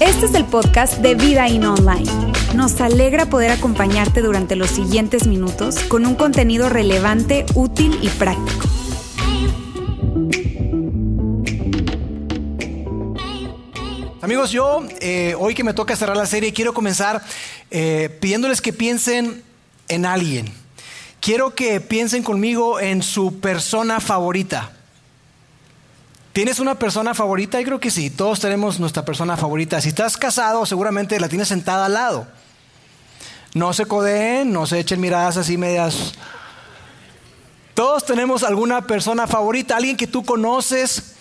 Este es el podcast de Vida In Online. Nos alegra poder acompañarte durante los siguientes minutos con un contenido relevante, útil y práctico. Amigos, yo eh, hoy que me toca cerrar la serie quiero comenzar eh, pidiéndoles que piensen en alguien. Quiero que piensen conmigo en su persona favorita. ¿Tienes una persona favorita? Yo creo que sí, todos tenemos nuestra persona favorita. Si estás casado, seguramente la tienes sentada al lado. No se codeen, no se echen miradas así medias. Todos tenemos alguna persona favorita, alguien que tú conoces,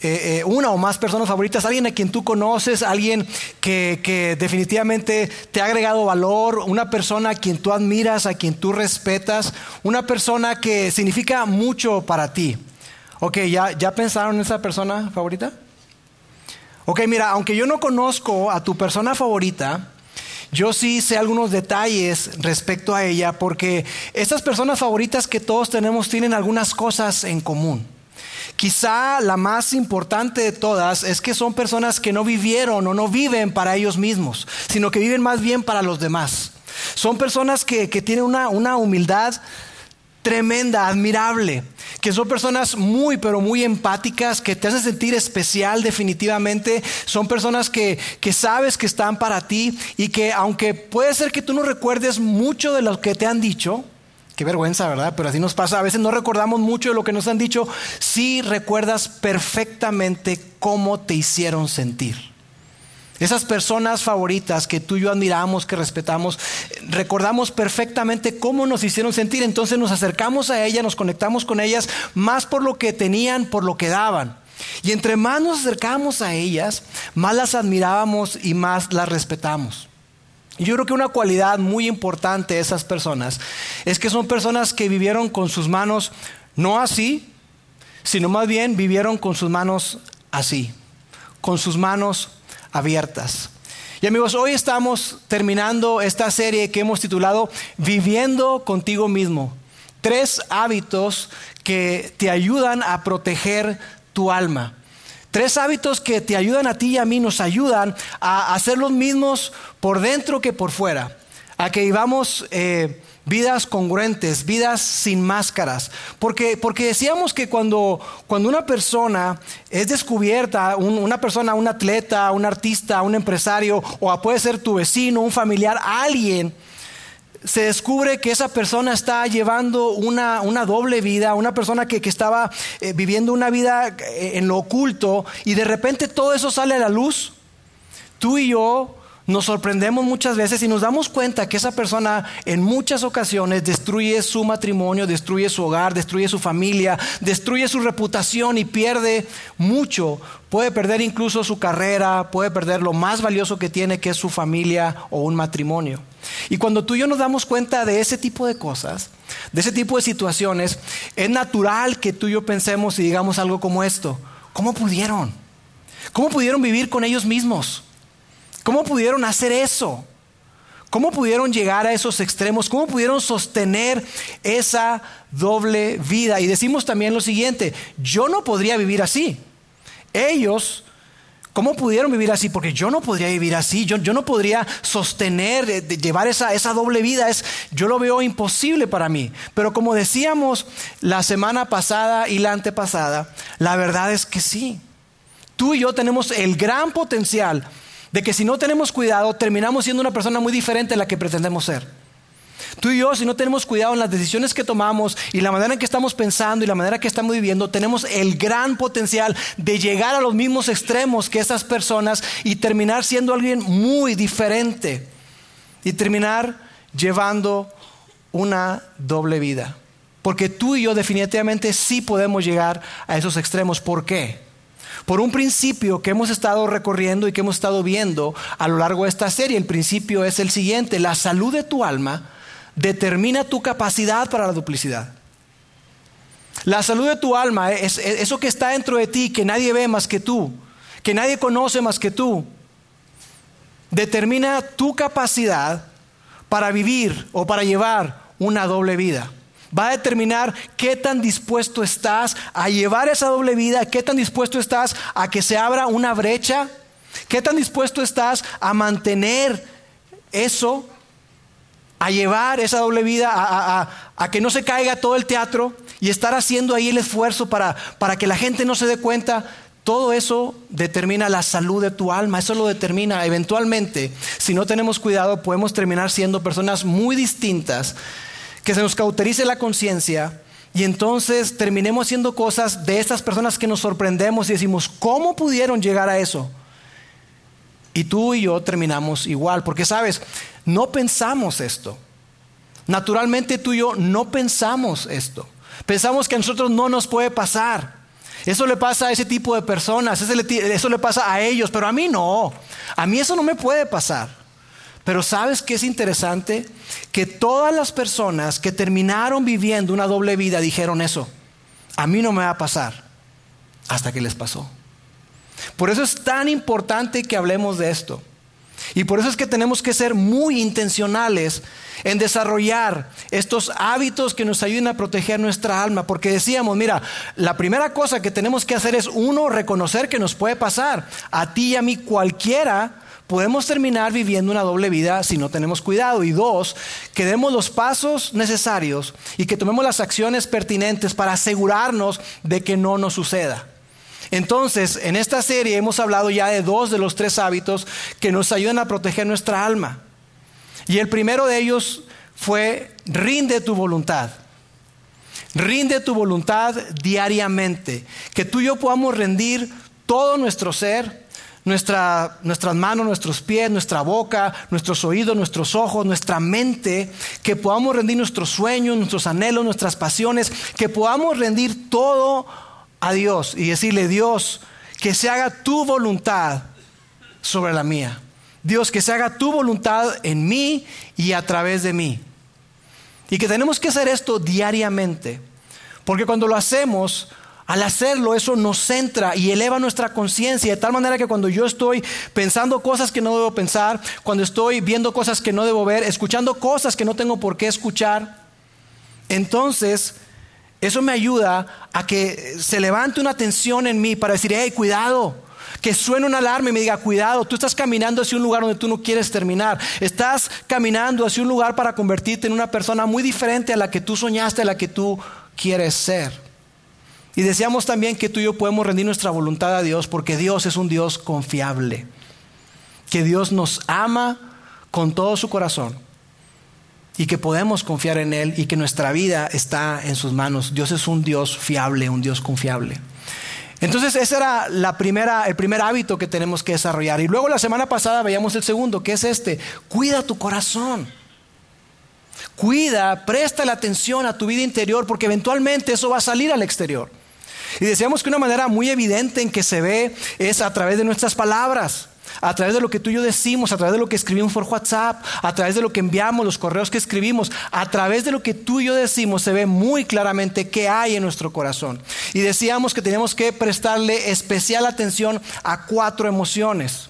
eh, eh, una o más personas favoritas, alguien a quien tú conoces, alguien que, que, definitivamente te ha agregado valor, una persona a quien tú admiras, a quien tú respetas, una persona que significa mucho para ti. Ok, ¿ya, ¿ya pensaron en esa persona favorita? Ok, mira, aunque yo no conozco a tu persona favorita, yo sí sé algunos detalles respecto a ella porque estas personas favoritas que todos tenemos tienen algunas cosas en común. Quizá la más importante de todas es que son personas que no vivieron o no viven para ellos mismos, sino que viven más bien para los demás. Son personas que, que tienen una, una humildad tremenda, admirable, que son personas muy, pero muy empáticas, que te hacen sentir especial definitivamente, son personas que, que, sabes que están para ti y que aunque puede ser que tú no recuerdes mucho de lo que te han dicho, qué vergüenza, ¿verdad? Pero así nos pasa, a veces no recordamos mucho de lo que nos han dicho, sí recuerdas perfectamente cómo te hicieron sentir. Esas personas favoritas que tú y yo admiramos, que respetamos, recordamos perfectamente cómo nos hicieron sentir, entonces nos acercamos a ellas, nos conectamos con ellas, más por lo que tenían, por lo que daban. Y entre más nos acercamos a ellas, más las admirábamos y más las respetamos. Yo creo que una cualidad muy importante de esas personas es que son personas que vivieron con sus manos no así, sino más bien vivieron con sus manos así, con sus manos abiertas. Y amigos, hoy estamos terminando esta serie que hemos titulado Viviendo contigo mismo. Tres hábitos que te ayudan a proteger tu alma. Tres hábitos que te ayudan a ti y a mí, nos ayudan a hacer los mismos por dentro que por fuera. A que vivamos eh, vidas congruentes, vidas sin máscaras. Porque, porque decíamos que cuando, cuando una persona es descubierta, una persona, un atleta, un artista, un empresario, o puede ser tu vecino, un familiar, alguien, se descubre que esa persona está llevando una, una doble vida, una persona que, que estaba eh, viviendo una vida eh, en lo oculto, y de repente todo eso sale a la luz. Tú y yo nos sorprendemos muchas veces y nos damos cuenta que esa persona en muchas ocasiones destruye su matrimonio, destruye su hogar, destruye su familia, destruye su reputación y pierde mucho. Puede perder incluso su carrera, puede perder lo más valioso que tiene, que es su familia o un matrimonio. Y cuando tú y yo nos damos cuenta de ese tipo de cosas, de ese tipo de situaciones, es natural que tú y yo pensemos y digamos algo como esto. ¿Cómo pudieron? ¿Cómo pudieron vivir con ellos mismos? ¿Cómo pudieron hacer eso? ¿Cómo pudieron llegar a esos extremos? ¿Cómo pudieron sostener esa doble vida? Y decimos también lo siguiente, yo no podría vivir así. Ellos, ¿cómo pudieron vivir así? Porque yo no podría vivir así, yo, yo no podría sostener, de llevar esa, esa doble vida, es, yo lo veo imposible para mí. Pero como decíamos la semana pasada y la antepasada, la verdad es que sí. Tú y yo tenemos el gran potencial de que si no tenemos cuidado, terminamos siendo una persona muy diferente a la que pretendemos ser. Tú y yo, si no tenemos cuidado en las decisiones que tomamos y la manera en que estamos pensando y la manera en que estamos viviendo, tenemos el gran potencial de llegar a los mismos extremos que esas personas y terminar siendo alguien muy diferente y terminar llevando una doble vida. Porque tú y yo definitivamente sí podemos llegar a esos extremos. ¿Por qué? Por un principio que hemos estado recorriendo y que hemos estado viendo a lo largo de esta serie. El principio es el siguiente, la salud de tu alma determina tu capacidad para la duplicidad. La salud de tu alma es eso que está dentro de ti, que nadie ve más que tú, que nadie conoce más que tú, determina tu capacidad para vivir o para llevar una doble vida va a determinar qué tan dispuesto estás a llevar esa doble vida, qué tan dispuesto estás a que se abra una brecha, ¿Qué tan dispuesto estás a mantener eso, a llevar esa doble vida, a, que no se caiga todo el teatro y estar haciendo ahí el esfuerzo para, para que la gente no se dé cuenta? Todo eso determina la salud de tu alma, eso lo determina eventualmente. Si no tenemos cuidado, podemos terminar siendo personas muy distintas, que se nos cauterice la conciencia y entonces terminemos haciendo cosas de estas personas que nos sorprendemos y decimos, ¿cómo pudieron llegar a eso? Y tú y yo terminamos igual, porque sabes, no pensamos esto. Naturalmente tú y yo no pensamos esto. Pensamos que a nosotros no nos puede pasar. Eso le pasa a ese tipo de personas, eso le, pasa a ellos, pero a mí no. A mí eso no me puede pasar. Pero ¿sabes qué es interesante? Que todas las personas que terminaron viviendo una doble vida dijeron eso. A mí no me va a pasar. Hasta que les pasó. Por eso es tan importante que hablemos de esto. Y por eso es que tenemos que ser muy intencionales en desarrollar estos hábitos que nos ayuden a proteger nuestra alma. Porque decíamos, mira, la primera cosa que tenemos que hacer es, uno, reconocer que nos puede pasar. A ti y a mí cualquiera podemos terminar viviendo una doble vida si no tenemos cuidado. Y dos, que demos los pasos necesarios y que tomemos las acciones pertinentes para asegurarnos de que no nos suceda. Entonces, en esta serie hemos hablado ya de dos de los tres hábitos que nos ayudan a proteger nuestra alma. Y el primero de ellos fue rinde tu voluntad. Rinde tu voluntad diariamente. Que tú y yo podamos rendir todo nuestro ser nuestras manos, nuestros pies, nuestra boca, nuestros oídos, nuestros ojos, nuestra mente, que podamos rendir nuestros sueños, nuestros anhelos, nuestras pasiones, que podamos rendir todo a Dios y decirle, Dios, que se haga tu voluntad sobre la mía. Dios, que se haga tu voluntad en mí y a través de mí. Y que tenemos que hacer esto diariamente. Porque cuando lo hacemos, al hacerlo, eso nos centra y eleva nuestra conciencia de tal manera que cuando yo estoy pensando cosas que no debo pensar, cuando estoy viendo cosas que no debo ver, escuchando cosas que no tengo por qué escuchar, entonces eso me ayuda a que se levante una tensión en mí para decir, hey, cuidado, que suene una alarma y me diga, cuidado, tú estás caminando hacia un lugar donde tú no quieres terminar. Estás caminando hacia un lugar para convertirte en una persona muy diferente a la que tú soñaste, a la que tú quieres ser. Y deseamos también que tú y yo podemos rendir nuestra voluntad a Dios porque Dios es un Dios confiable. Que Dios nos ama con todo su corazón y que podemos confiar en Él y que nuestra vida está en sus manos. Dios es un Dios fiable, un Dios confiable. Entonces ese era el primer hábito que tenemos que desarrollar. Y luego la semana pasada veíamos el segundo, que es este, cuida tu corazón. Cuida, presta la atención a tu vida interior porque eventualmente eso va a salir al exterior. Y decíamos que una manera muy evidente en que se ve es a través de nuestras palabras, a través de lo que tú y yo decimos, a través de lo que escribimos por WhatsApp, a través de lo que enviamos, los correos que escribimos, a través de lo que tú y yo decimos, se ve muy claramente qué hay en nuestro corazón. Y decíamos que tenemos que prestarle especial atención a cuatro emociones.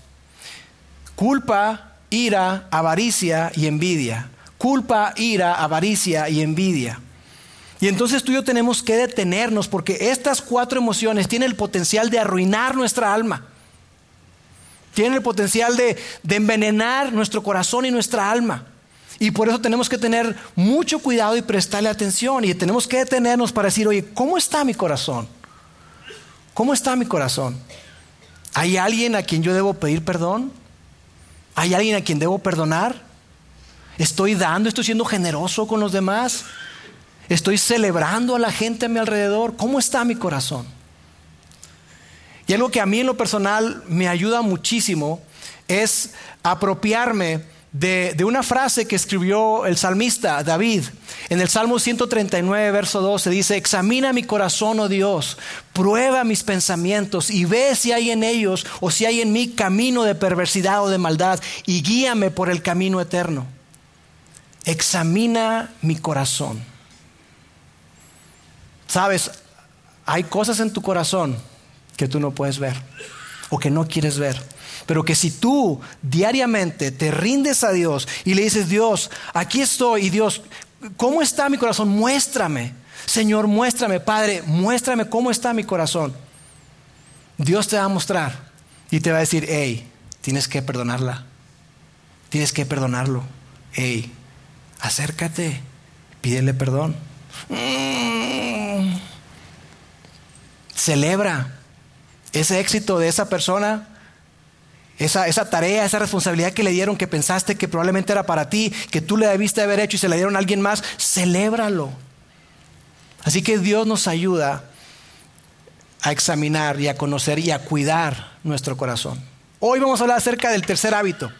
Culpa, ira, avaricia y envidia. Culpa, ira, avaricia y envidia. Y entonces tú y yo tenemos que detenernos porque estas cuatro emociones tienen el potencial de arruinar nuestra alma. Tienen el potencial de, envenenar nuestro corazón y nuestra alma. Y por eso tenemos que tener mucho cuidado y prestarle atención. Y tenemos que detenernos para decir, oye, ¿cómo está mi corazón? ¿Cómo está mi corazón? ¿Hay alguien a quien yo debo pedir perdón? ¿Hay alguien a quien debo perdonar? ¿Estoy dando, estoy siendo generoso con los demás? Estoy celebrando a la gente a mi alrededor. ¿Cómo está mi corazón? Y algo que a mí en lo personal me ayuda muchísimo es apropiarme de, una frase que escribió el salmista David. En el Salmo 139, verso 12 dice, examina mi corazón, oh Dios, prueba mis pensamientos y ve si hay en ellos o si hay en mí camino de perversidad o de maldad y guíame por el camino eterno. Examina mi corazón. Sabes, hay cosas en tu corazón que tú no puedes ver o que no quieres ver. Pero que si tú diariamente te rindes a Dios y le dices, Dios, aquí estoy y Dios, ¿cómo está mi corazón? Muéstrame. Señor, muéstrame, Padre, muéstrame cómo está mi corazón. Dios te va a mostrar y te va a decir, hey, tienes que perdonarla. Tienes que perdonarlo. Hey, acércate, pídele perdón. Mm. Celebra ese éxito de esa persona, esa, esa, tarea, esa responsabilidad que le dieron, que pensaste que probablemente era para ti, que tú le debiste haber hecho y se la dieron a alguien más, celébralo. Así que Dios nos ayuda a examinar y a conocer y a cuidar nuestro corazón. Hoy vamos a hablar acerca del tercer hábito.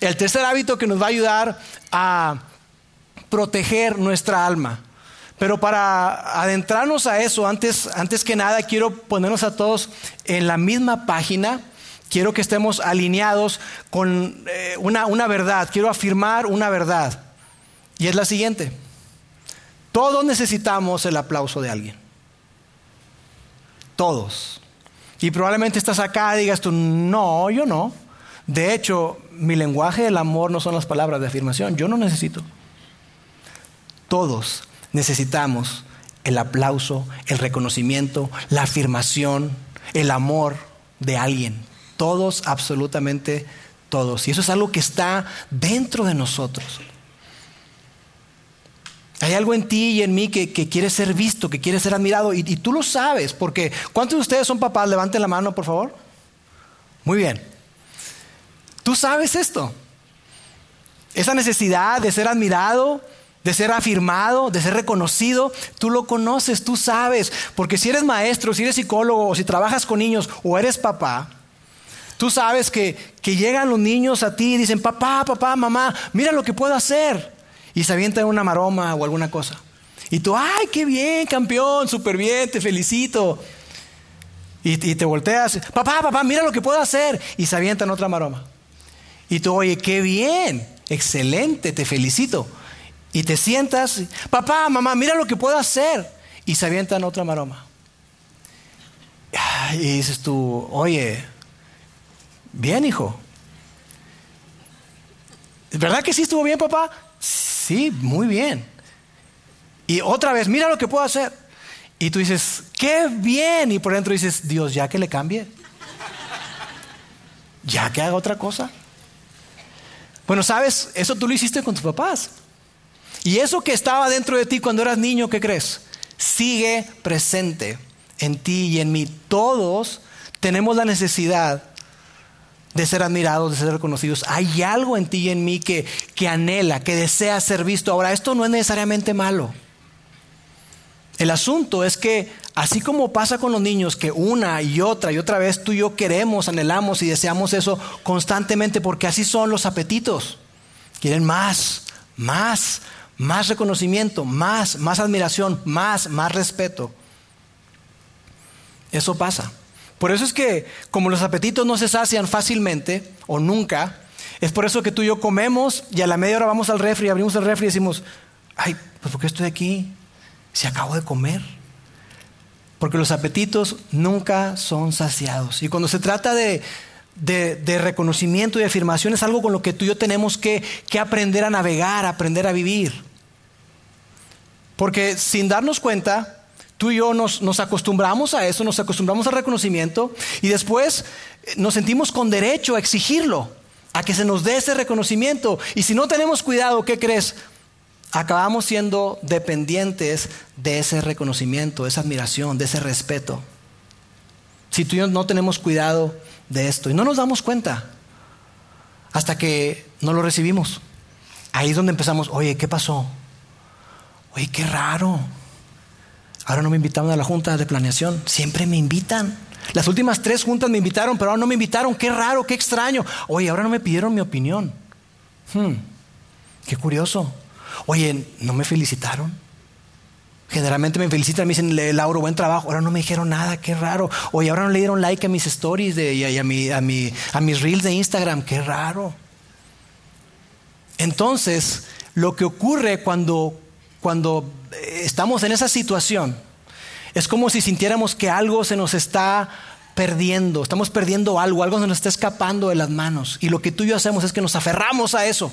El tercer hábito que nos va a ayudar a proteger nuestra alma. Pero para adentrarnos a eso, antes, antes que nada, quiero ponernos a todos en la misma página. Quiero que estemos alineados con eh, una, una verdad. Quiero afirmar una verdad. Y es la siguiente. Todos necesitamos el aplauso de alguien. Todos. Y probablemente estás acá y digas tú, no, yo no. De hecho, mi lenguaje del amor no son las palabras de afirmación. Yo no necesito. Todos necesitamos el aplauso, el reconocimiento, la afirmación, el amor de alguien. Todos, absolutamente todos. Y eso es algo que está dentro de nosotros. Hay algo en ti y en mí que, quiere ser visto, que quiere ser admirado. Y, y, tú lo sabes, porque ¿cuántos de ustedes son papás? Levanten la mano, por favor. Muy bien. Tú sabes esto. Esa necesidad de ser admirado, de ser afirmado, de ser reconocido, tú lo conoces, tú sabes. Porque si eres maestro, si eres psicólogo, si trabajas con niños, o eres papá, tú sabes que, que llegan los niños a ti y dicen, papá, papá, mamá, mira lo que puedo hacer. Y se avientan una maroma o alguna cosa. Y tú, ay, qué bien, campeón, súper bien, te felicito. Y, y, te volteas, papá, papá, mira lo que puedo hacer. Y se avientan otra maroma. Y tú, oye, qué bien, excelente, te felicito y te sientas, papá, mamá, mira lo que puedo hacer. Y se avientan otra maroma. Y dices tú, oye, bien hijo. ¿Verdad que sí estuvo bien, papá? Sí, muy bien. Y otra vez, mira lo que puedo hacer. Y tú dices, qué bien. Y por dentro dices, Dios, ya que le cambie. Ya que haga otra cosa. Bueno, sabes, eso tú lo hiciste con tus papás. Y eso que estaba dentro de ti cuando eras niño, ¿qué crees? Sigue presente en ti y en mí. Todos tenemos la necesidad de ser admirados, de ser reconocidos. Hay algo en ti y en mí que, que anhela, que desea ser visto. Ahora, esto no es necesariamente malo. El asunto es que, así como pasa con los niños, que una y otra y otra vez tú y yo queremos, anhelamos y deseamos eso constantemente, porque así son los apetitos. Quieren más, más, más reconocimiento, más, más admiración, más, más respeto. Eso pasa. Por eso es que como los apetitos no se sacian fácilmente o nunca, es por eso que tú y yo comemos y a la media hora vamos al refri, abrimos el refri y decimos, ay, pues ¿por qué estoy aquí? Si acabo de comer. Porque los apetitos nunca son saciados. Y cuando se trata de, de, reconocimiento y afirmación es algo con lo que tú y yo tenemos que, aprender a navegar, aprender a vivir. Porque sin darnos cuenta, tú y yo nos, nos, acostumbramos a eso, nos acostumbramos al reconocimiento y después eh, nos sentimos con derecho a exigirlo, a que se nos dé ese reconocimiento. Y si no tenemos cuidado, ¿qué crees? Acabamos siendo dependientes de ese reconocimiento, de esa admiración, de ese respeto. Si tú y yo no tenemos cuidado, de esto. Y no nos damos cuenta hasta que no lo recibimos. Ahí es donde empezamos, oye, ¿qué pasó? Oye, qué raro. Ahora no me invitaron a la junta de planeación. Siempre me invitan. Las últimas tres juntas me invitaron, pero ahora no me invitaron. Qué raro, qué extraño. Oye, ahora no me pidieron mi opinión. Hmm, qué curioso. Oye, ¿no me felicitaron? Generalmente me felicitan, me dicen, Lauro, buen trabajo. Ahora no me dijeron nada, qué raro. Oye, ahora no le dieron like a mis stories de, y a, mi, a, mi, a mis reels de Instagram, qué raro. Entonces, lo que ocurre cuando, cuando estamos en esa situación es como si sintiéramos que algo se nos está perdiendo, estamos perdiendo algo, algo se nos está escapando de las manos. Y lo que tú y yo hacemos es que nos aferramos a eso.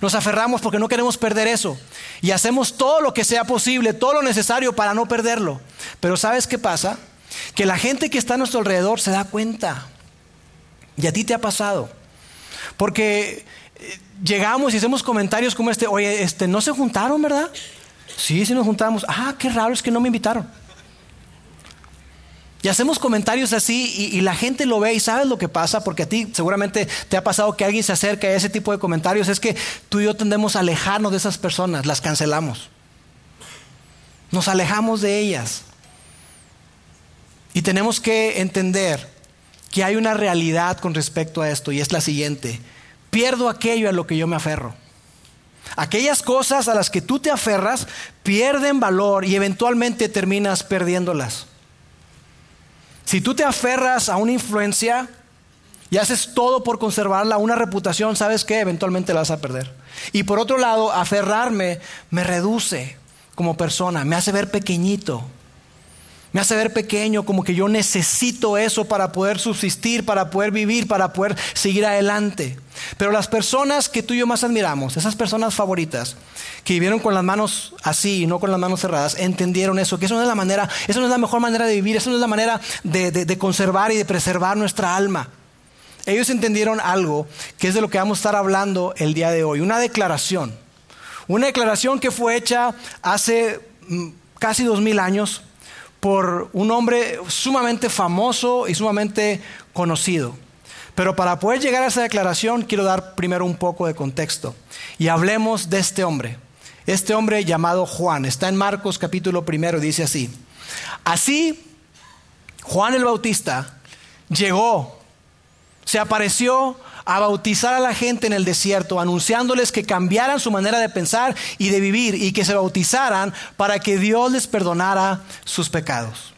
Nos aferramos porque no queremos perder eso. Y hacemos todo lo que sea posible, todo lo necesario para no perderlo. Pero ¿sabes qué pasa? Que la gente que está a nuestro alrededor se da cuenta. Y a ti te ha pasado. Porque eh, llegamos y hacemos comentarios como este, oye, este, ¿no se juntaron, verdad? Sí, sí nos juntamos. Ah, qué raro es que no me invitaron. Y hacemos comentarios así y, la gente lo ve y sabes lo que pasa, porque a ti seguramente te ha pasado que alguien se acerca a ese tipo de comentarios, es que tú y yo tendemos a alejarnos de esas personas, las cancelamos. Nos alejamos de ellas. Y tenemos que entender que hay una realidad con respecto a esto y es la siguiente. Pierdo aquello a lo que yo me aferro. Aquellas cosas a las que tú te aferras pierden valor y eventualmente terminas perdiéndolas. Si tú te aferras a una influencia y haces todo por conservarla, una reputación, ¿sabes qué? Eventualmente la vas a perder. Y por otro lado, aferrarme me reduce como persona, me hace ver pequeñito. Me hace ver pequeño, como que yo necesito eso para poder subsistir, para poder vivir, para poder seguir adelante. Pero las personas que tú y yo más admiramos, esas personas favoritas, que vivieron con las manos así y no con las manos cerradas, entendieron eso, que eso no es la manera, eso no es la mejor manera de vivir, eso no es la manera de, de conservar y de preservar nuestra alma. Ellos entendieron algo que es de lo que vamos a estar hablando el día de hoy, una declaración. Una declaración que fue hecha hace mm, casi dos mil años por un hombre sumamente famoso y sumamente conocido. Pero para poder llegar a esa declaración quiero dar primero un poco de contexto y hablemos de este hombre. Este hombre llamado Juan está en Marcos capítulo primero, dice así. Así, Juan el Bautista llegó, se apareció a bautizar a la gente en el desierto, anunciándoles que cambiaran su manera de pensar y de vivir y que se bautizaran para que Dios les perdonara sus pecados.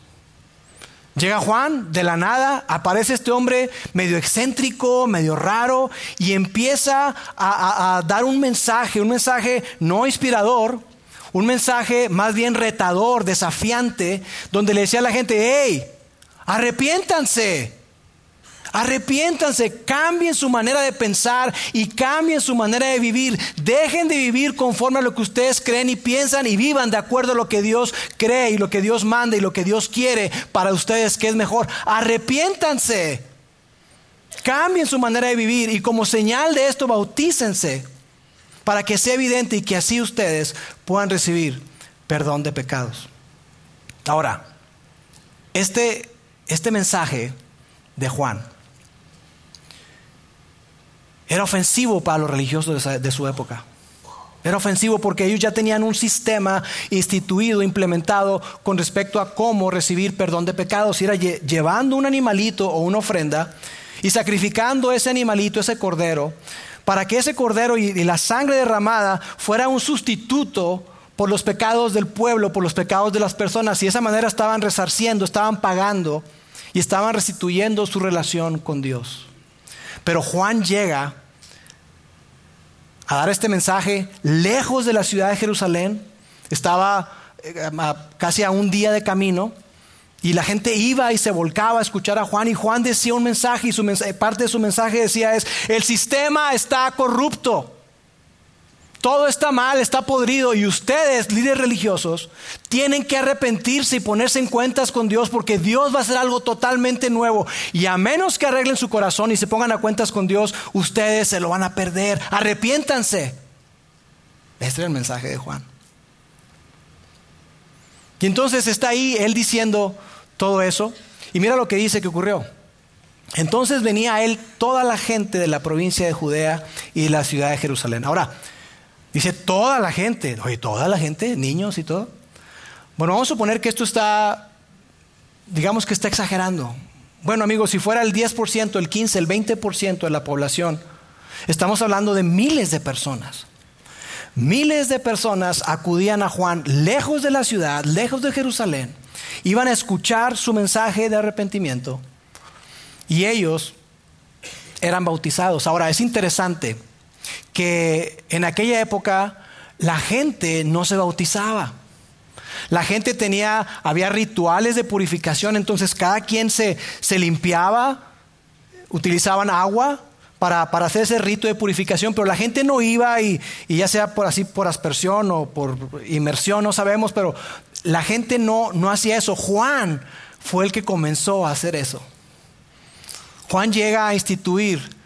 Llega Juan, de la nada, aparece este hombre medio excéntrico, medio raro, y empieza a, dar un mensaje, un mensaje no inspirador, un mensaje más bien retador, desafiante, donde le decía a la gente, hey, arrepiéntanse, Arrepiéntanse, cambien su manera de pensar y cambien su manera de vivir. Dejen de vivir conforme a lo que ustedes creen y piensan y vivan de acuerdo a lo que Dios cree y lo que Dios manda y lo que Dios quiere para ustedes que es mejor. Arrepiéntanse. Cambien su manera de vivir y como señal de esto bautícense para que sea evidente y que así ustedes puedan recibir perdón de pecados. Ahora, este, este mensaje de Juan era ofensivo para los religiosos de su época. Era ofensivo porque ellos ya tenían un sistema instituido, implementado con respecto a cómo recibir perdón de pecados. Era llevando un animalito o una ofrenda y sacrificando ese animalito, ese cordero, para que ese cordero y, la sangre derramada fuera un sustituto por los pecados del pueblo, por los pecados de las personas. Y de esa manera estaban resarciendo, estaban pagando y estaban restituyendo su relación con Dios. Pero Juan llega a dar este mensaje lejos de la ciudad de Jerusalén. Estaba eh, casi a un día de camino. Y la gente iba y se volcaba a escuchar a Juan y Juan decía un mensaje y su parte de su mensaje decía es, el sistema está corrupto. Todo está mal, está podrido y ustedes, líderes religiosos, tienen que arrepentirse y ponerse en cuentas con Dios porque Dios va a hacer algo totalmente nuevo. Y a menos que arreglen su corazón y se pongan a cuentas con Dios, ustedes se lo van a perder. Arrepiéntanse. Este es el mensaje de Juan. Y entonces está ahí él diciendo todo eso. Y mira lo que dice que ocurrió. Entonces venía él toda la gente de la provincia de Judea y de la ciudad de Jerusalén. Ahora, Dice toda la gente, oye, toda la gente, niños y todo. Bueno, vamos a suponer que esto está, digamos que está exagerando. Bueno, amigos, si fuera el 10%, el 15%, el 20% de la población, estamos hablando de miles de personas. Miles de personas acudían a Juan lejos de la ciudad, lejos de Jerusalén, iban a escuchar su mensaje de arrepentimiento y ellos eran bautizados. Ahora, es interesante que en aquella época la gente no se bautizaba. La gente tenía, había rituales de purificación, entonces cada quien se, se limpiaba, utilizaban agua para, hacer ese rito de purificación, pero la gente no iba y, y, ya sea por así por aspersión o por inmersión, no sabemos, pero la gente no, no hacía eso. Juan fue el que comenzó a hacer eso. Juan llega a instituir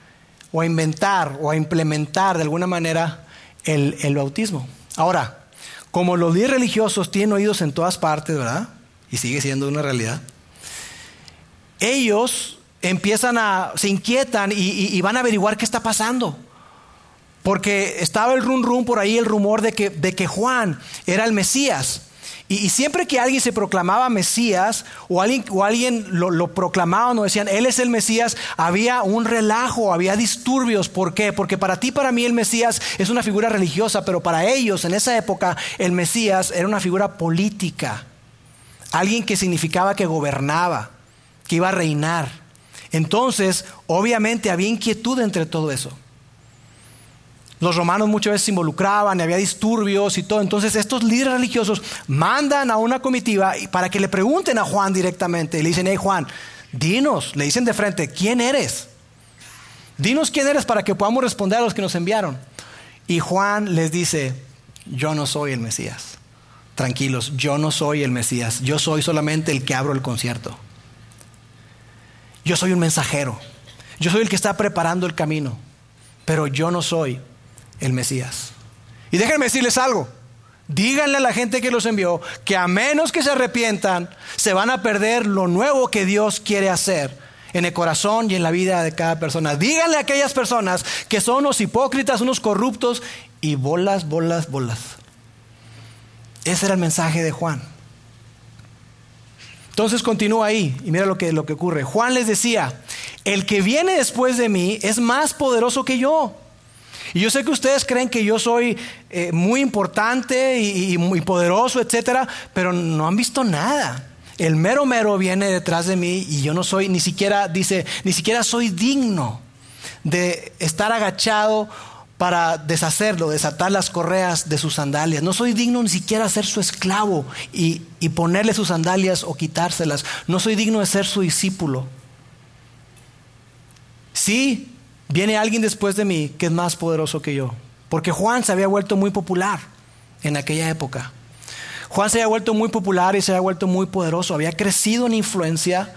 o a inventar o a implementar de alguna manera el, el bautismo. Ahora, como los líderes religiosos tienen oídos en todas partes, ¿verdad? Y sigue siendo una realidad. Ellos empiezan a, se inquietan y, van a averiguar qué está pasando. Porque estaba el rum rum por ahí, el rumor de que, de que Juan era el Mesías. Y, siempre que alguien se proclamaba Mesías o alguien, o alguien lo, lo, proclamaba o decían, Él es el Mesías, había un relajo, había disturbios. ¿Por qué? Porque para ti, para mí, el Mesías es una figura religiosa, pero para ellos en esa época el Mesías era una figura política. Alguien que significaba que gobernaba, que iba a reinar. Entonces, obviamente había inquietud entre todo eso. Los romanos muchas veces se involucraban y había disturbios y todo. Entonces estos líderes religiosos mandan a una comitiva para que le pregunten a Juan directamente. Le dicen, hey Juan, dinos, le dicen de frente, ¿quién eres? Dinos quién eres para que podamos responder a los que nos enviaron. Y Juan les dice, yo no soy el Mesías. Tranquilos, yo no soy el Mesías. Yo soy solamente el que abro el concierto. Yo soy un mensajero. Yo soy el que está preparando el camino. Pero yo no soy el Mesías. Y déjenme decirles algo. Díganle a la gente que los envió que a menos que se arrepientan, se van a perder lo nuevo que Dios quiere hacer en el corazón y en la vida de cada persona. Díganle a aquellas personas que son unos hipócritas, unos corruptos y bolas, bolas, bolas. Ese era el mensaje de Juan. Entonces continúa ahí y mira lo que, lo que ocurre. Juan les decía, el que viene después de mí es más poderoso que yo y yo sé que ustedes creen que yo soy eh, muy importante y, muy poderoso, etcétera, pero no han visto nada. El mero mero viene detrás de mí y yo no soy, ni siquiera, dice, ni siquiera soy digno de estar agachado para deshacerlo, desatar las correas de sus sandalias. No soy digno ni siquiera ser su esclavo y, y ponerle sus sandalias o quitárselas. No soy digno de ser su discípulo. Sí, viene alguien después de mí que es más poderoso que yo. Porque Juan se había vuelto muy popular en aquella época. Juan se había vuelto muy popular y se había vuelto muy poderoso. Había crecido en influencia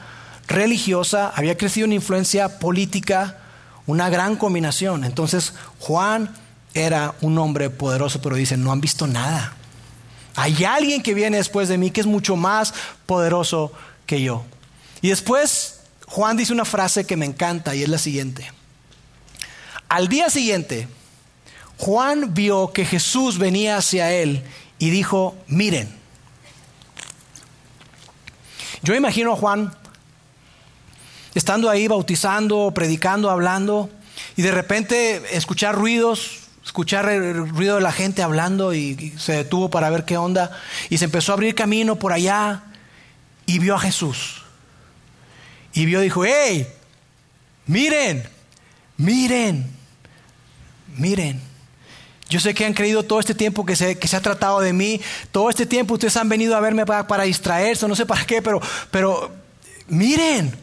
religiosa, había crecido en influencia política, una gran combinación. Entonces Juan era un hombre poderoso, pero dicen, no han visto nada. Hay alguien que viene después de mí que es mucho más poderoso que yo. Y después Juan dice una frase que me encanta y es la siguiente. Al día siguiente, Juan vio que Jesús venía hacia él y dijo, miren. Yo imagino a Juan estando ahí bautizando, predicando, hablando, y de repente escuchar ruidos, escuchar el ruido de la gente hablando y, se detuvo para ver qué onda, y se empezó a abrir camino por allá y vio a Jesús. Y vio, dijo, hey, miren, miren miren, yo sé que han creído todo este tiempo que se, que se ha tratado de mí, todo este tiempo ustedes han venido a verme para, distraerse, no sé para qué, pero, pero miren.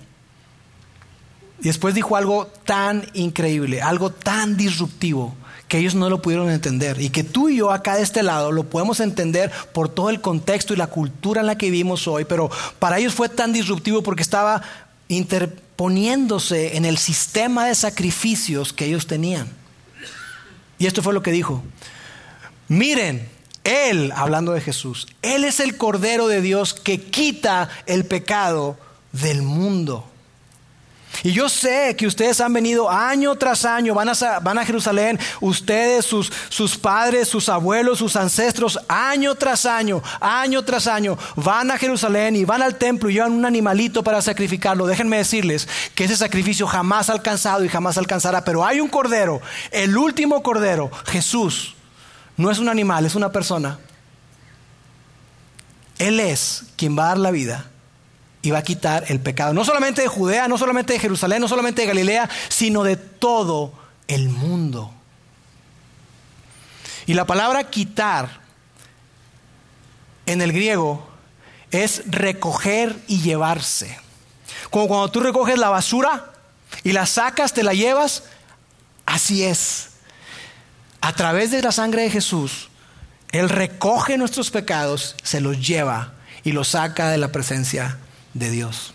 Y después dijo algo tan increíble, algo tan disruptivo que ellos no lo pudieron entender y que tú y yo acá de este lado lo podemos entender por todo el contexto y la cultura en la que vivimos hoy, pero para ellos fue tan disruptivo porque estaba interponiéndose en el sistema de sacrificios que ellos tenían. Y esto fue lo que dijo. Miren, Él, hablando de Jesús, Él es el Cordero de Dios que quita el pecado del mundo. Y yo sé que ustedes han venido año tras año, van a, van a Jerusalén, ustedes, sus, sus, padres, sus abuelos, sus ancestros, año tras año, año tras año, van a Jerusalén y van al templo y llevan un animalito para sacrificarlo. Déjenme decirles que ese sacrificio jamás ha alcanzado y jamás alcanzará, pero hay un cordero, el último cordero, Jesús, no es un animal, es una persona. Él es quien va a dar la vida y va a quitar el pecado, no solamente de Judea, no solamente de Jerusalén, no solamente de Galilea, sino de todo el mundo. Y la palabra quitar en el griego es recoger y llevarse. Como cuando tú recoges la basura y la sacas, te la llevas, así es. A través de la sangre de Jesús, Él recoge nuestros pecados, se los lleva y los saca de la presencia de Dios.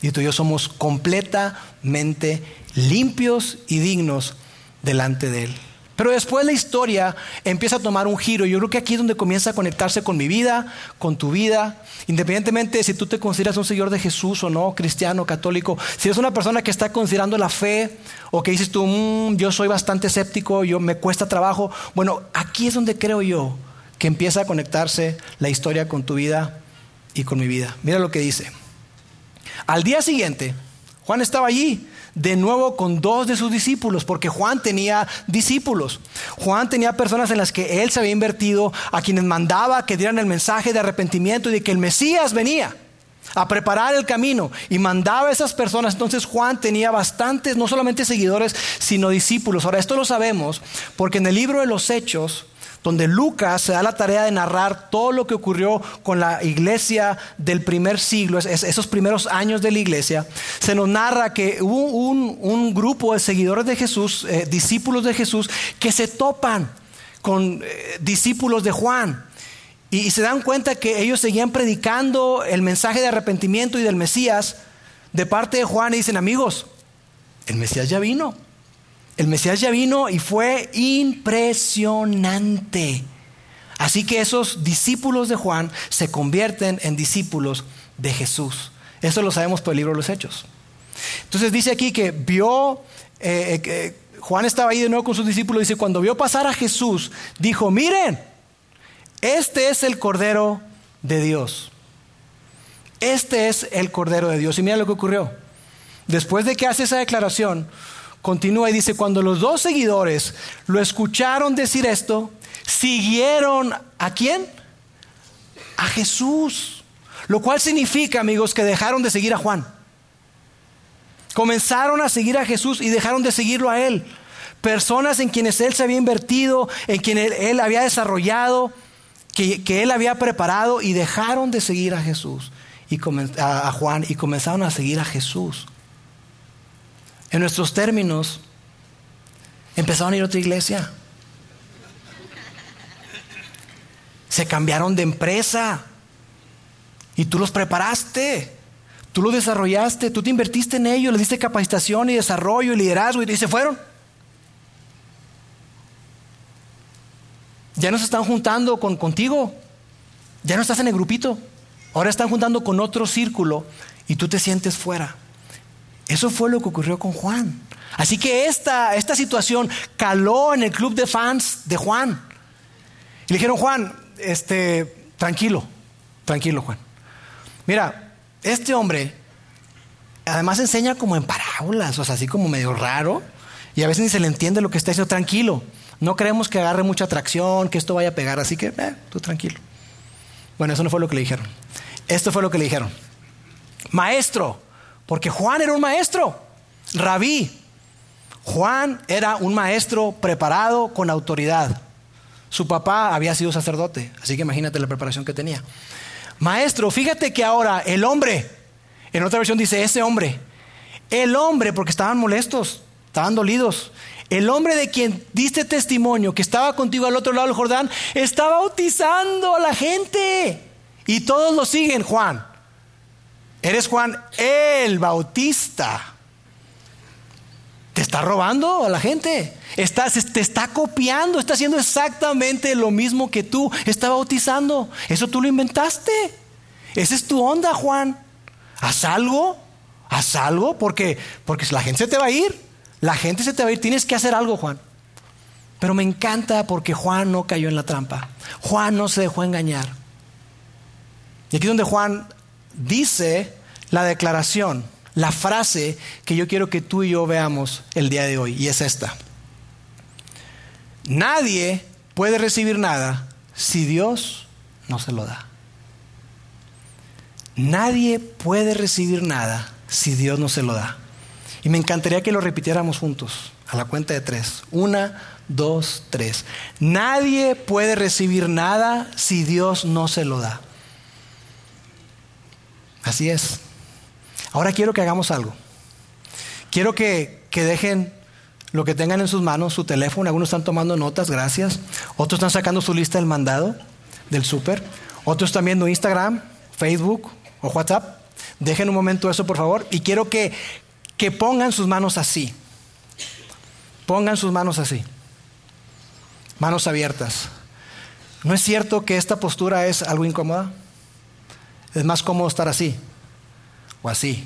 Y tú y yo somos completamente limpios y dignos delante de Él. Pero después la historia empieza a tomar un giro. Yo creo que aquí es donde comienza a conectarse con mi vida, con tu vida. Independientemente de si tú te consideras un seguidor de Jesús o no, cristiano, católico. Si eres una persona que está considerando la fe o que dices tú, mm, yo soy bastante escéptico, yo me cuesta trabajo. Bueno, aquí es donde creo yo que empieza a conectarse la historia con tu vida y con mi vida. Mira lo que dice. Al día siguiente, Juan estaba allí de nuevo con dos de sus discípulos, porque Juan tenía discípulos. Juan tenía personas en las que él se había invertido, a quienes mandaba que dieran el mensaje de arrepentimiento y de que el Mesías venía a preparar el camino y mandaba a esas personas. Entonces Juan tenía bastantes, no solamente seguidores, sino discípulos. Ahora, esto lo sabemos porque en el libro de los Hechos, donde Lucas se da la tarea de narrar todo lo que ocurrió con la iglesia del primer siglo, esos primeros años de la iglesia, se nos narra que hubo un, grupo de seguidores de Jesús, eh, discípulos de Jesús, que se topan con eh, discípulos de Juan. y se dan cuenta que ellos seguían predicando el mensaje de arrepentimiento y del Mesías de parte de Juan y dicen, amigos, el Mesías ya vino. El Mesías ya vino y fue impresionante. Así que esos discípulos de Juan se convierten en discípulos de Jesús. Eso lo sabemos por el libro de los Hechos. Entonces dice aquí que vio, eh, eh, Juan estaba ahí de nuevo con sus discípulos, dice, cuando vio pasar a Jesús, dijo, miren, este es el Cordero de Dios. Este es el Cordero de Dios. Y mira lo que ocurrió. Después de que hace esa declaración, Continúa y dice, cuando los dos seguidores lo escucharon decir esto, siguieron a quién? A Jesús. Lo cual significa, amigos, que dejaron de seguir a Juan. Comenzaron a seguir a Jesús y dejaron de seguirlo a él. Personas en quienes él se había invertido, en quienes él, había desarrollado, que, él había preparado y dejaron de seguir a Jesús y a Juan y comenzaron a seguir a Jesús. En nuestros términos, empezaron a ir a otra iglesia. Se cambiaron de empresa. Y tú los preparaste. Tú los desarrollaste. Tú te invertiste en ellos. Les diste capacitación y desarrollo y liderazgo. Y se fueron. Ya no se están juntando con, contigo. Ya no estás en el grupito. Ahora están juntando con otro círculo. Y tú te sientes fuera. Eso fue lo que ocurrió con Juan. Así que esta, esta situación caló en el club de fans de Juan. Y le dijeron, Juan, este, tranquilo, tranquilo, Juan. Mira, este hombre además enseña como en parábolas, o sea, así como medio raro, y a veces ni se le entiende lo que está diciendo, tranquilo. No creemos que agarre mucha atracción, que esto vaya a pegar, así que eh, tú tranquilo. Bueno, eso no fue lo que le dijeron. Esto fue lo que le dijeron. Maestro, porque Juan era un maestro, rabí. Juan era un maestro preparado con autoridad. Su papá había sido sacerdote, así que imagínate la preparación que tenía. Maestro, fíjate que ahora el hombre, en otra versión dice ese hombre, el hombre, porque estaban molestos, estaban dolidos, el hombre de quien diste testimonio, que estaba contigo al otro lado del Jordán, está bautizando a la gente. Y todos lo siguen, Juan. Eres Juan el Bautista. Te está robando a la gente. te está copiando. Está haciendo exactamente lo mismo que tú. Está bautizando. Eso tú lo inventaste. Esa es tu onda, Juan. Haz algo. Haz algo porque, porque la gente se te va a ir. La gente se te va a ir. Tienes que hacer algo, Juan. Pero me encanta porque Juan no cayó en la trampa. Juan no se dejó engañar. Y aquí es donde Juan dice la declaración, la frase que yo quiero que tú y yo veamos el día de hoy, y es esta. Nadie puede recibir nada si Dios no se lo da. Nadie puede recibir nada si Dios no se lo da. Y me encantaría que lo repitiéramos juntos, a la cuenta de tres. Una, dos, tres. Nadie puede recibir nada si Dios no se lo da. Así es. Ahora quiero que hagamos algo. Quiero que, dejen lo que tengan en sus manos, su teléfono. Algunos están tomando notas, gracias. Otros están sacando su lista del mandado, del súper. Otros están viendo Instagram, Facebook o WhatsApp. Dejen un momento eso, por favor. Y quiero que, que pongan sus manos así. Pongan sus manos así. Manos abiertas. ¿No es cierto que esta postura es algo incómoda? Es más cómodo estar así o así.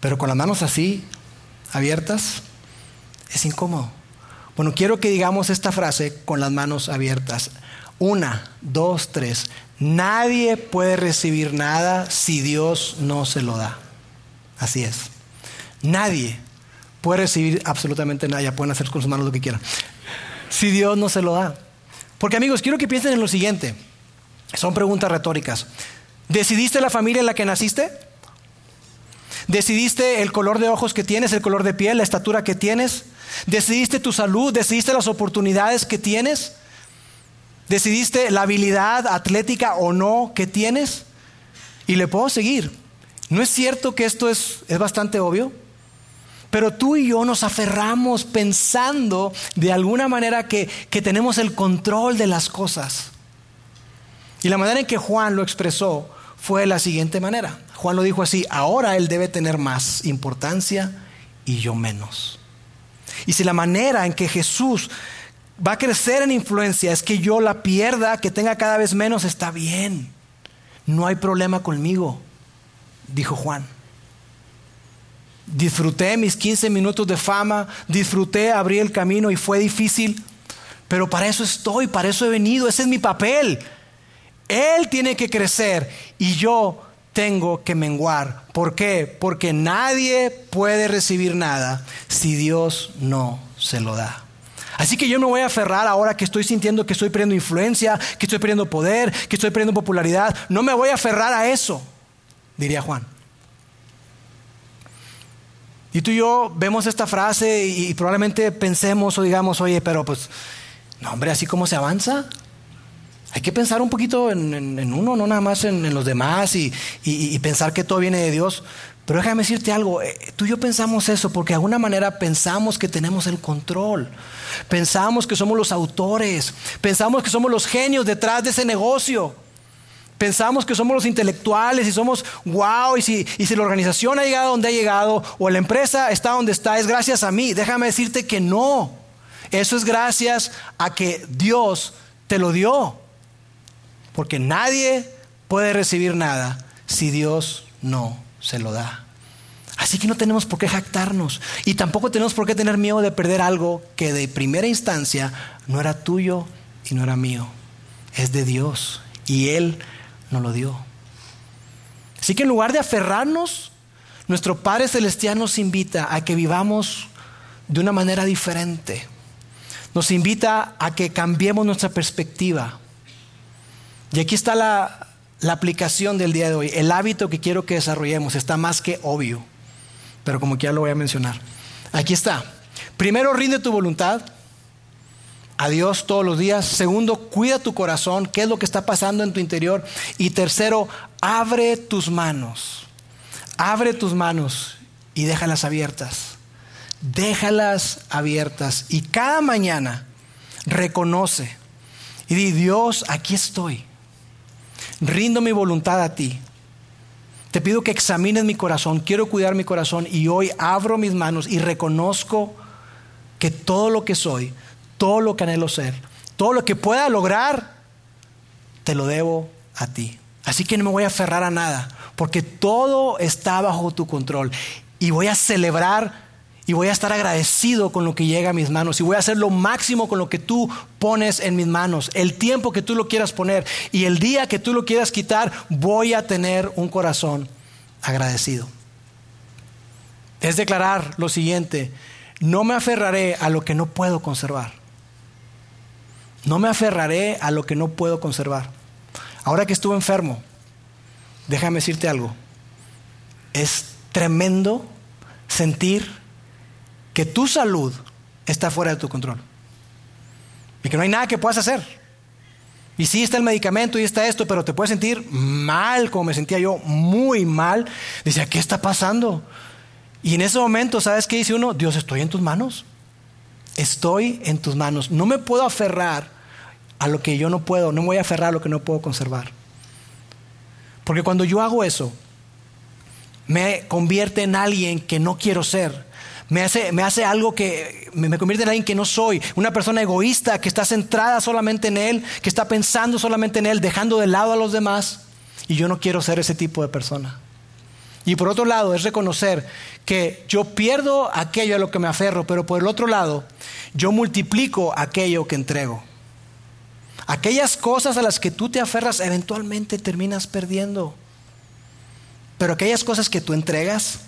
Pero con las manos así, abiertas, es incómodo. Bueno, quiero que digamos esta frase con las manos abiertas. Una, dos, tres. Nadie puede recibir nada si Dios no se lo da. Así es. Nadie puede recibir absolutamente nada. Ya pueden hacer con sus manos lo que quieran. Si Dios no se lo da. Porque amigos, quiero que piensen en lo siguiente. Son preguntas retóricas. ¿Decidiste la familia en la que naciste? ¿Decidiste el color de ojos que tienes, el color de piel, la estatura que tienes? ¿Decidiste tu salud? ¿Decidiste las oportunidades que tienes? ¿Decidiste la habilidad atlética o no que tienes? Y le puedo seguir. ¿No es cierto que esto es, es bastante obvio? Pero tú y yo nos aferramos pensando de alguna manera que, que tenemos el control de las cosas. Y la manera en que Juan lo expresó fue de la siguiente manera. Juan lo dijo así, ahora él debe tener más importancia y yo menos. Y si la manera en que Jesús va a crecer en influencia es que yo la pierda, que tenga cada vez menos, está bien. No hay problema conmigo, dijo Juan. Disfruté mis 15 minutos de fama, disfruté, abrí el camino y fue difícil, pero para eso estoy, para eso he venido, ese es mi papel. Él tiene que crecer y yo tengo que menguar. ¿Por qué? Porque nadie puede recibir nada si Dios no se lo da. Así que yo me voy a aferrar ahora que estoy sintiendo que estoy perdiendo influencia, que estoy perdiendo poder, que estoy perdiendo popularidad. No me voy a aferrar a eso, diría Juan. Y tú y yo vemos esta frase y, probablemente pensemos o digamos, oye, pero pues, no hombre, así como se avanza, hay que pensar un poquito en, uno, no nada más en, los demás y, pensar que todo viene de Dios. Pero déjame decirte algo, eh, tú y yo pensamos eso porque de alguna manera pensamos que tenemos el control, pensamos que somos los autores, pensamos que somos los genios detrás de ese negocio, pensamos que somos los intelectuales y somos wow, y si, y si la organización ha llegado donde ha llegado o la empresa está donde está, es gracias a mí. Déjame decirte que no, eso es gracias a que Dios te lo dio. Porque nadie puede recibir nada si Dios no se lo da. Así que no tenemos por qué jactarnos y tampoco tenemos por qué tener miedo de perder algo que de primera instancia no era tuyo y no era mío. Es de Dios y Él nos lo dio. Así que en lugar de aferrarnos, nuestro Padre Celestial nos invita a que vivamos de una manera diferente. Nos invita a que cambiemos nuestra perspectiva y aquí está la, aplicación del día de hoy. El hábito que quiero que desarrollemos está más que obvio, pero como que ya lo voy a mencionar. Aquí está. Primero, rinde tu voluntad a Dios todos los días. Segundo, cuida tu corazón, qué es lo que está pasando en tu interior. Y tercero, abre tus manos. Abre tus manos y déjalas abiertas. Déjalas abiertas. Y cada mañana reconoce y di, Dios, aquí estoy rindo mi voluntad a ti. Te pido que examines mi corazón, quiero cuidar mi corazón y hoy abro mis manos y reconozco que todo lo que soy, todo lo que anhelo ser, todo lo que pueda lograr, te lo debo a ti. Así que no me voy a aferrar a nada, porque todo está bajo tu control y voy a celebrar y voy a estar agradecido con lo que llega a mis manos y voy a hacer lo máximo con lo que tú pones en mis manos. El tiempo que tú lo quieras poner y el día que tú lo quieras quitar, voy a tener un corazón agradecido. Es declarar lo siguiente, no me aferraré a lo que no puedo conservar. No me aferraré a lo que no puedo conservar. Ahora que estuve enfermo, déjame decirte algo. Es tremendo sentir que tu salud está fuera de tu control. Y que no hay nada que puedas hacer. Y sí está el medicamento y está esto, pero te puedes sentir mal, como me sentía yo, muy mal. Dice, ¿qué está pasando? Y en ese momento, ¿sabes qué dice uno? Dios, estoy en tus manos. Estoy en tus manos. No me puedo aferrar a lo que yo no puedo, no me voy a aferrar a lo que no puedo conservar. Porque cuando yo hago eso, me convierte en alguien que no quiero ser. Me hace, me hace algo que me, me, convierte en alguien que no soy. Una persona egoísta que está centrada solamente en Él, que está pensando solamente en Él, dejando de lado a los demás. Y yo no quiero ser ese tipo de persona. Y por otro lado es reconocer que yo pierdo aquello a lo que me aferro, pero por el otro lado yo multiplico aquello que entrego. Aquellas cosas a las que tú te aferras eventualmente terminas perdiendo. Pero aquellas cosas que tú entregas,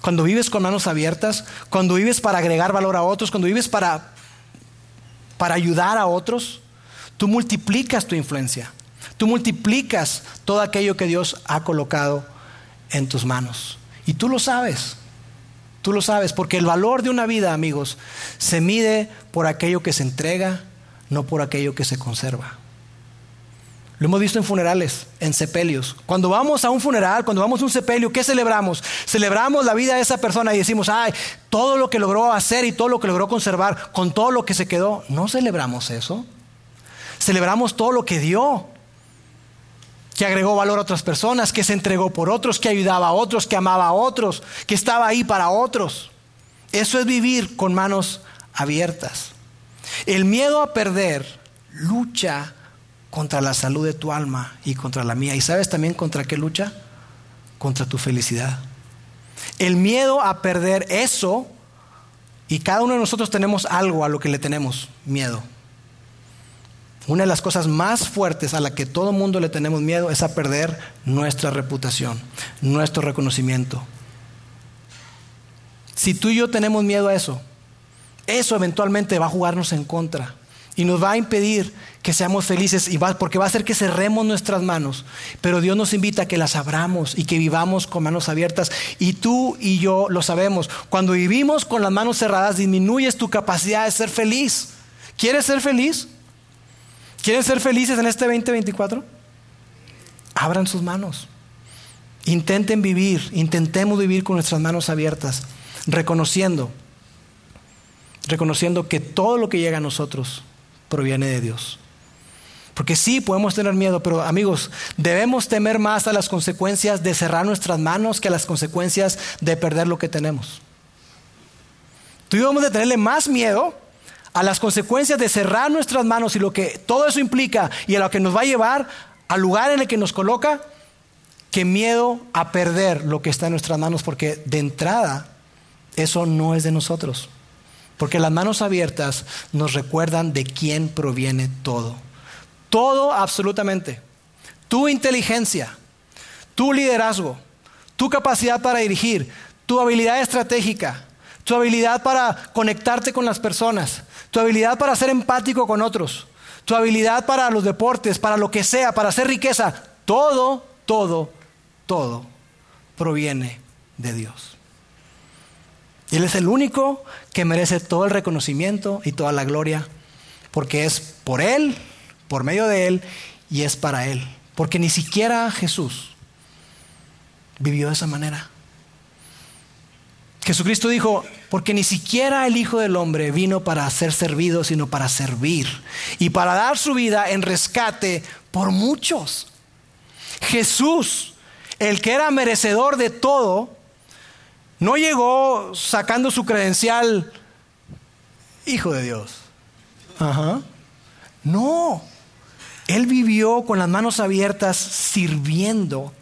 cuando vives con manos abiertas, cuando vives para agregar valor a otros, cuando vives para, para ayudar a otros, tú multiplicas tu influencia. Tú multiplicas todo aquello que Dios ha colocado en tus manos. Y tú lo sabes. Tú lo sabes, porque el valor de una vida, amigos, se mide por aquello que se entrega, no por aquello que se conserva. Lo hemos visto en funerales, en sepelios. Cuando vamos a un funeral, cuando vamos a un sepelio, ¿qué celebramos? Celebramos la vida de esa persona y decimos, ay, todo lo que logró hacer y todo lo que logró conservar, con todo lo que se quedó. No celebramos eso. Celebramos todo lo que dio, que agregó valor a otras personas, que se entregó por otros, que ayudaba a otros, que amaba a otros, que estaba ahí para otros. Eso es vivir con manos abiertas. El miedo a perder lucha contra la salud de tu alma y contra la mía. ¿Y sabes también contra qué lucha? Contra tu felicidad. El miedo a perder eso, y cada uno de nosotros tenemos algo a lo que le tenemos miedo. Una de las cosas más fuertes a la que todo mundo le tenemos miedo es a perder nuestra reputación, nuestro reconocimiento. Si tú y yo tenemos miedo a eso, eso eventualmente va a jugarnos en contra y nos va a impedir que seamos felices y va, porque va a hacer que cerremos nuestras manos. Pero Dios nos invita a que las abramos y que vivamos con manos abiertas. Y tú y yo lo sabemos. Cuando vivimos con las manos cerradas disminuyes tu capacidad de ser feliz. ¿Quieres ser feliz? ¿Quieren ser felices en este 2024? Abran sus manos. Intenten vivir, intentemos vivir con nuestras manos abiertas, reconociendo, reconociendo que todo lo que llega a nosotros proviene de Dios. Porque sí, podemos tener miedo, pero amigos, debemos temer más a las consecuencias de cerrar nuestras manos que a las consecuencias de perder lo que tenemos. Tú debemos de tenerle más miedo a las consecuencias de cerrar nuestras manos y lo que todo eso implica y a lo que nos va a llevar al lugar en el que nos coloca, que miedo a perder lo que está en nuestras manos, porque de entrada eso no es de nosotros. Porque las manos abiertas nos recuerdan de quién proviene todo. Todo absolutamente. Tu inteligencia, tu liderazgo, tu capacidad para dirigir, tu habilidad estratégica, tu habilidad para conectarte con las personas, tu habilidad para ser empático con otros, tu habilidad para los deportes, para lo que sea, para hacer riqueza, todo, todo, todo proviene de Dios. Él es el único que merece todo el reconocimiento y toda la gloria, porque es por Él, por medio de Él y es para Él. Porque ni siquiera Jesús vivió de esa manera. Jesucristo dijo, porque ni siquiera el Hijo del Hombre vino para ser servido, sino para servir y para dar su vida en rescate por muchos. Jesús, el que era merecedor de todo, no llegó sacando su credencial Hijo de Dios. Ajá. No. Él vivió con las manos abiertas sirviendo.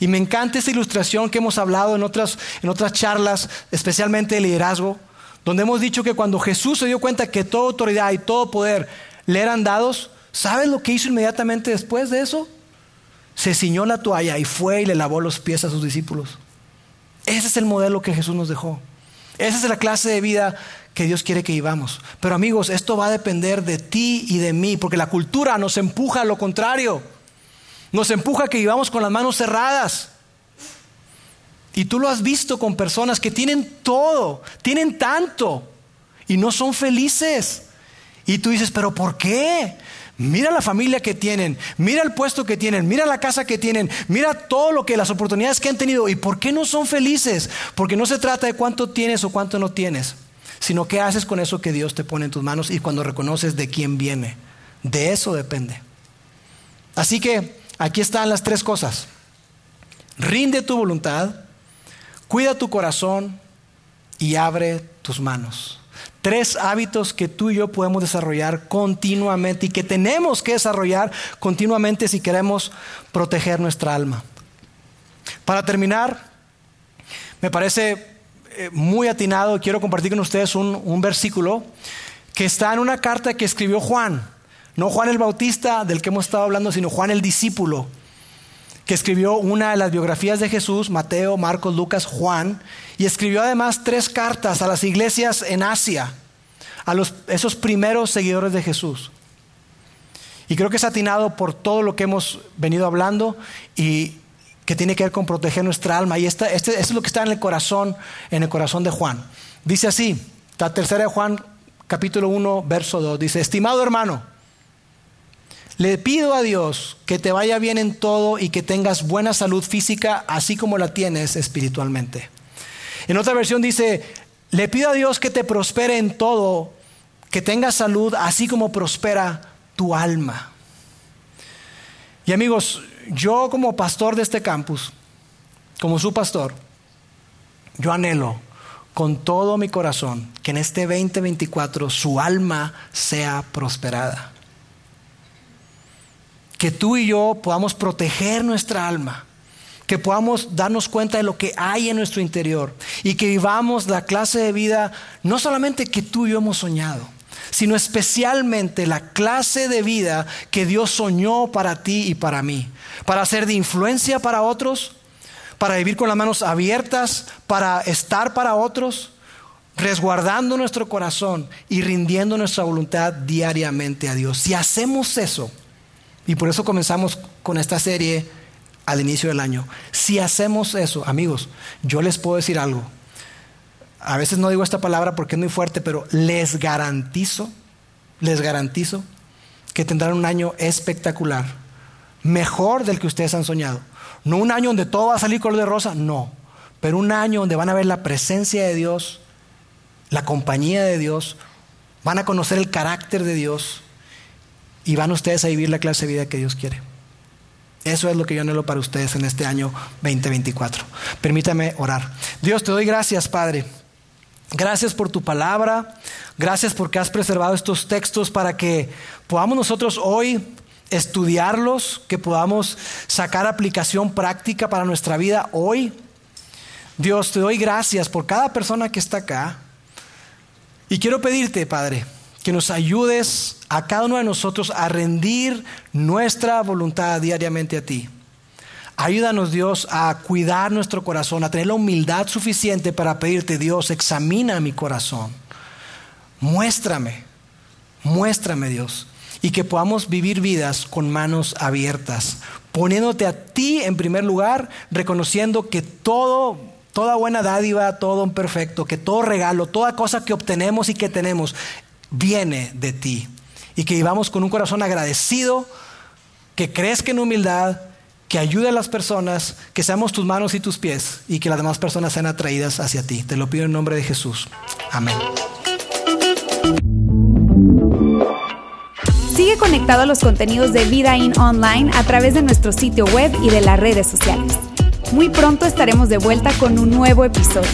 Y me encanta esa ilustración que hemos hablado en otras, en otras charlas, especialmente de liderazgo, donde hemos dicho que cuando Jesús se dio cuenta que toda autoridad y todo poder le eran dados, ¿sabes lo que hizo inmediatamente después de eso? Se ciñó la toalla y fue y le lavó los pies a sus discípulos. Ese es el modelo que Jesús nos dejó. Esa es la clase de vida que Dios quiere que vivamos. Pero amigos, esto va a depender de ti y de mí, porque la cultura nos empuja a lo contrario. Nos empuja a que vivamos con las manos cerradas. Y tú lo has visto con personas que tienen todo, tienen tanto y no son felices. Y tú dices, pero ¿por qué? Mira la familia que tienen, mira el puesto que tienen, mira la casa que tienen, mira todo lo que las oportunidades que han tenido. ¿Y por qué no son felices? Porque no se trata de cuánto tienes o cuánto no tienes, sino qué haces con eso que Dios te pone en tus manos y cuando reconoces de quién viene. De eso depende. Así que aquí están las tres cosas. Rinde tu voluntad, cuida tu corazón y abre tus manos. Tres hábitos que tú y yo podemos desarrollar continuamente y que tenemos que desarrollar continuamente si queremos proteger nuestra alma. Para terminar, me parece eh, muy atinado, quiero compartir con ustedes un, un versículo que está en una carta que escribió Juan. No Juan el Bautista del que hemos estado hablando, sino Juan el discípulo, que escribió una de las biografías de Jesús, Mateo, Marcos, Lucas, Juan, y escribió además tres cartas a las iglesias en Asia, a los, esos primeros seguidores de Jesús. Y creo que es atinado por todo lo que hemos venido hablando y que tiene que ver con proteger nuestra alma. Y este, esto es lo que está en el corazón, en el corazón de Juan. Dice así, la tercera de Juan, capítulo 1, verso 2, dice, estimado hermano, le pido a Dios que te vaya bien en todo y que tengas buena salud física, así como la tienes espiritualmente. En otra versión dice, le pido a Dios que te prospere en todo, que tengas salud, así como prospera tu alma. Y amigos, yo como pastor de este campus, como su pastor, yo anhelo con todo mi corazón que en este 2024 su alma sea prosperada que tú y yo podamos proteger nuestra alma, que podamos darnos cuenta de lo que hay en nuestro interior y que vivamos la clase de vida no solamente que tú y yo hemos soñado, sino especialmente la clase de vida que Dios soñó para ti y para mí, para ser de influencia para otros, para vivir con las manos abiertas, para estar para otros, resguardando nuestro corazón y rindiendo nuestra voluntad diariamente a Dios. Si hacemos eso, y por eso comenzamos con esta serie al inicio del año. Si hacemos eso, amigos, yo les puedo decir algo. A veces no digo esta palabra porque es muy fuerte, pero les garantizo, les garantizo que tendrán un año espectacular, mejor del que ustedes han soñado. No un año donde todo va a salir color de rosa, no, pero un año donde van a ver la presencia de Dios, la compañía de Dios, van a conocer el carácter de Dios, y van ustedes a vivir la clase de vida que Dios quiere. Eso es lo que yo anhelo para ustedes en este año 2024. Permítame orar. Dios, te doy gracias, Padre. Gracias por tu palabra. Gracias porque has preservado estos textos para que podamos nosotros hoy estudiarlos, que podamos sacar aplicación práctica para nuestra vida hoy. Dios, te doy gracias por cada persona que está acá. Y quiero pedirte, Padre, que nos ayudes a cada uno de nosotros a rendir nuestra voluntad diariamente a ti. Ayúdanos Dios a cuidar nuestro corazón, a tener la humildad suficiente para pedirte, Dios, examina mi corazón. Muéstrame, muéstrame Dios. Y que podamos vivir vidas con manos abiertas, poniéndote a ti en primer lugar, reconociendo que todo, toda buena dádiva, todo perfecto, que todo regalo, toda cosa que obtenemos y que tenemos viene de ti. Y que vivamos con un corazón agradecido, que crezca en humildad, que ayude a las personas, que seamos tus manos y tus pies y que las demás personas sean atraídas hacia ti. Te lo pido en nombre de Jesús. Amén. Sigue conectado a los contenidos de Vida In Online a través de nuestro sitio web y de las redes sociales. Muy pronto estaremos de vuelta con un nuevo episodio.